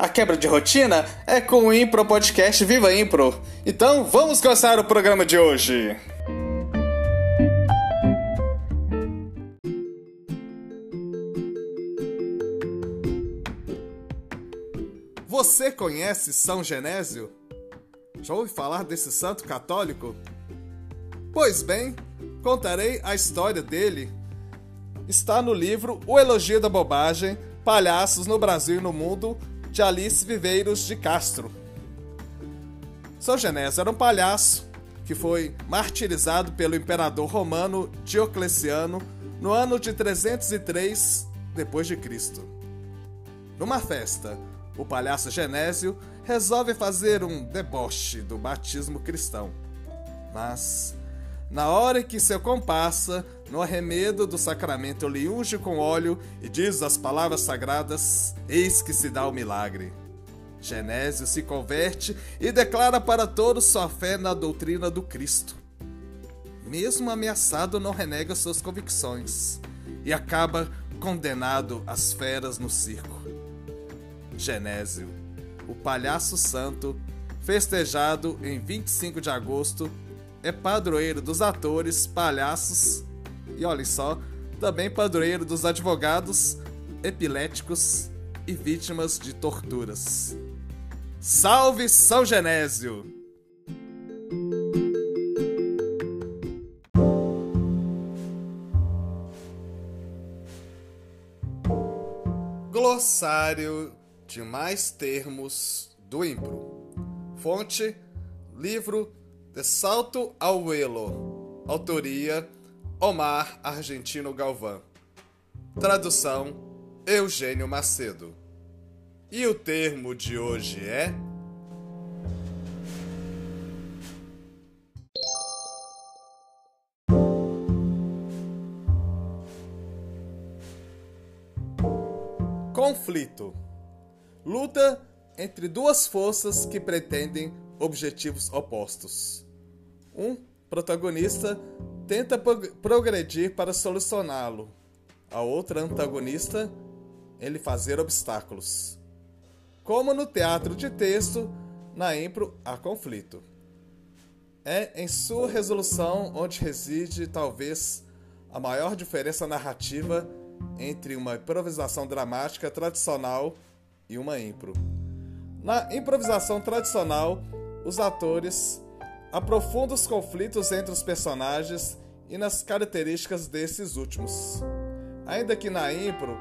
A quebra de rotina é com o Impro Podcast Viva Impro. Então vamos começar o programa de hoje. Você conhece São Genésio? Já ouviu falar desse santo católico? Pois bem, contarei a história dele. Está no livro O Elogio da Bobagem: Palhaços no Brasil e no Mundo, de Alice Viveiros de Castro. São Genésio era um palhaço que foi martirizado pelo imperador romano Diocleciano no ano de 303 depois de Cristo. Numa festa, o palhaço Genésio resolve fazer um deboche do batismo cristão. Mas, na hora que seu comparsa, no arremedo do sacramento, lhe unge com óleo e diz as palavras sagradas, eis que se dá o milagre. Genésio se converte e declara para todos sua fé na doutrina do Cristo. Mesmo ameaçado, não renega suas convicções e acaba condenado às feras no circo. Genésio, o palhaço santo, festejado em 25 de agosto, é padroeiro dos atores, palhaços e, olhem só, também padroeiro dos advogados, epiléticos e vítimas de torturas. Salve São Genésio! Glossário de mais termos do Impro. Fonte: livro De Salto ao Elo. Autoria: Omar Argentino Galvão. Tradução: Eugênio Macedo. E o termo de hoje é. Conflito luta entre duas forças que pretendem objetivos opostos. Um protagonista tenta progredir para solucioná-lo, a outra antagonista ele fazer obstáculos. Como no teatro de texto, na impro há conflito. É em sua resolução onde reside talvez a maior diferença narrativa entre uma improvisação dramática tradicional e uma impro. Na improvisação tradicional, os atores aprofundam os conflitos entre os personagens e nas características desses últimos. Ainda que na impro,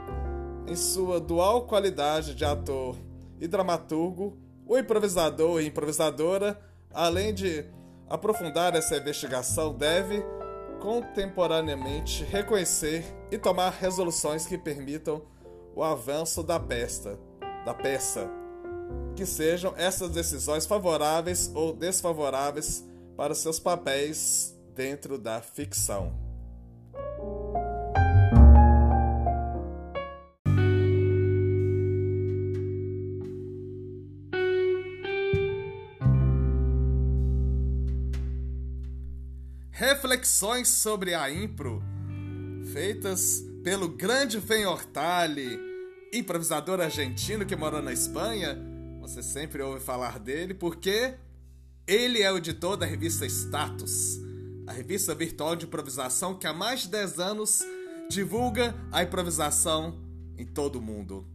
em sua dual qualidade de ator e dramaturgo, o improvisador e improvisadora, além de aprofundar essa investigação, deve contemporaneamente reconhecer e tomar resoluções que permitam o avanço da pesta da peça. Que sejam essas decisões favoráveis ou desfavoráveis para seus papéis dentro da ficção. Reflexões sobre a impro, feitas pelo grande Fen Hortali improvisador argentino que mora na Espanha. Você sempre ouve falar dele porque ele é o editor da revista Status, a revista virtual de improvisação que há mais de 10 anos divulga a improvisação em todo o mundo.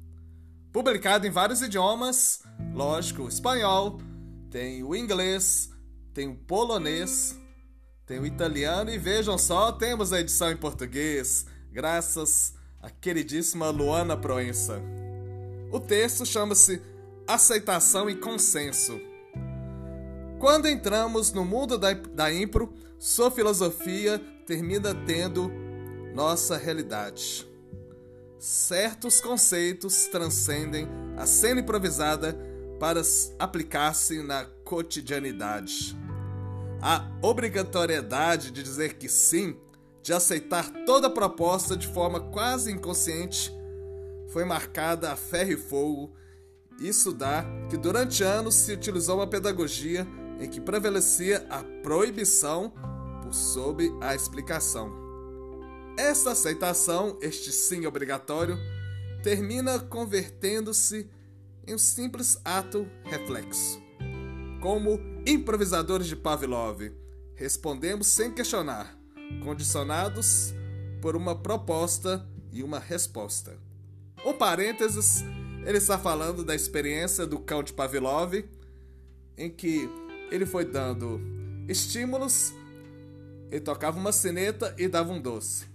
Publicado em vários idiomas, lógico, o espanhol, tem o inglês, tem o polonês, tem o italiano e vejam só, temos a edição em português, graças a queridíssima Luana Proença. O texto chama-se Aceitação e Consenso. Quando entramos no mundo da, da impro, sua filosofia termina tendo nossa realidade. certos conceitos transcendem a cena improvisada para aplicar-se na cotidianidade. A obrigatoriedade de dizer que sim, de aceitar toda proposta de forma quase inconsciente, foi marcada a ferro e fogo. Isso dá que durante anos se utilizou uma pedagogia em que prevalecia a proibição por sobre a explicação. Esta aceitação, este sim obrigatório, termina convertendo-se em um simples ato reflexo. Como improvisadores de Pavlov, respondemos sem questionar, condicionados por uma proposta e uma resposta. Um parênteses, ele está falando da experiência do cão de Pavlov, em que ele foi dando estímulos, ele tocava uma sineta e dava um doce,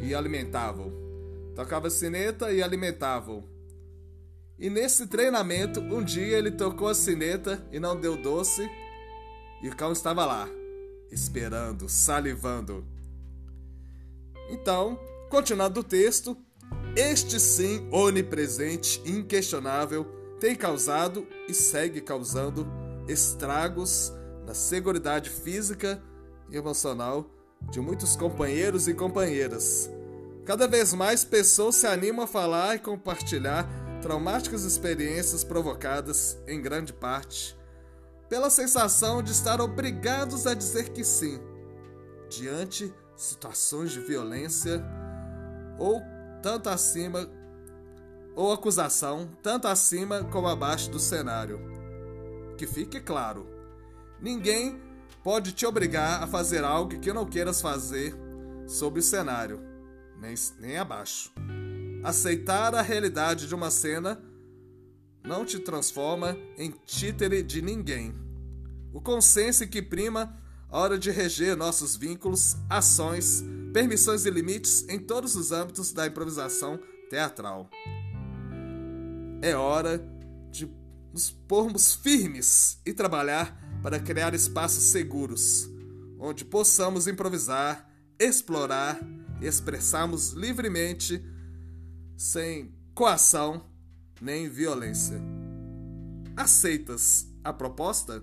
e alimentavam. Tocava sineta e alimentavam. E nesse treinamento, um dia ele tocou a sineta e não deu doce, e o cão estava lá, esperando, salivando. Então, continuando o texto, este sim onipresente, inquestionável, tem causado e segue causando estragos na segurança física e emocional de muitos companheiros e companheiras. Cada vez mais pessoas se animam a falar e compartilhar traumáticas experiências provocadas, em grande parte, pela sensação de estar obrigados a dizer que sim, diante situações de violência ou tanto acima ou acusação, tanto acima como abaixo do cenário que fique claro: ninguém pode te obrigar a fazer algo que não queiras fazer sobre o cenário, nem, nem abaixo. Aceitar a realidade de uma cena não te transforma em títere de ninguém. O consenso que prima a hora de reger nossos vínculos, ações, permissões e limites em todos os âmbitos da improvisação teatral. É hora de nos pormos firmes e trabalhar para criar espaços seguros, onde possamos improvisar, explorar e expressarmos livremente, sem coação nem violência. Aceitas a proposta?